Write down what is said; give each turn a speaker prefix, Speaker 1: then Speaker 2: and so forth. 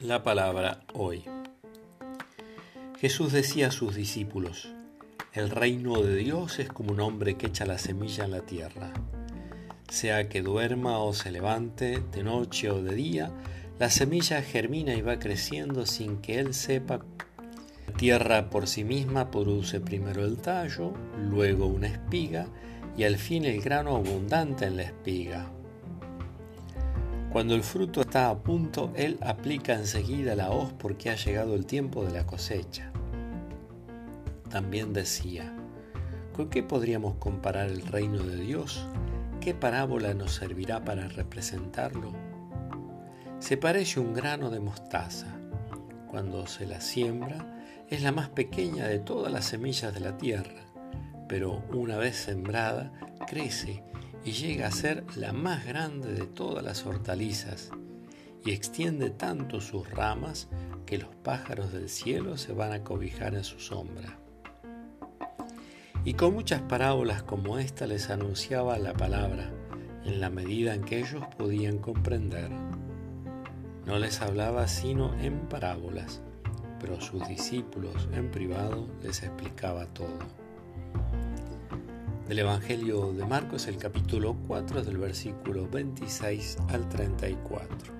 Speaker 1: La palabra hoy. Jesús decía a sus discípulos, el reino de Dios es como un hombre que echa la semilla en la tierra. Sea que duerma o se levante, de noche o de día, la semilla germina y va creciendo sin que él sepa. La tierra por sí misma produce primero el tallo, luego una espiga y al fin el grano abundante en la espiga. Cuando el fruto está a punto, Él aplica enseguida la hoz porque ha llegado el tiempo de la cosecha. También decía, ¿con qué podríamos comparar el reino de Dios? ¿Qué parábola nos servirá para representarlo? Se parece un grano de mostaza. Cuando se la siembra, es la más pequeña de todas las semillas de la tierra, pero una vez sembrada, crece y llega a ser la más grande de todas las hortalizas y extiende tanto sus ramas que los pájaros del cielo se van a cobijar en su sombra. Y con muchas parábolas como esta les anunciaba la palabra en la medida en que ellos podían comprender. No les hablaba sino en parábolas, pero sus discípulos en privado les explicaba todo del Evangelio de Marcos, el capítulo 4, del versículo 26 al 34.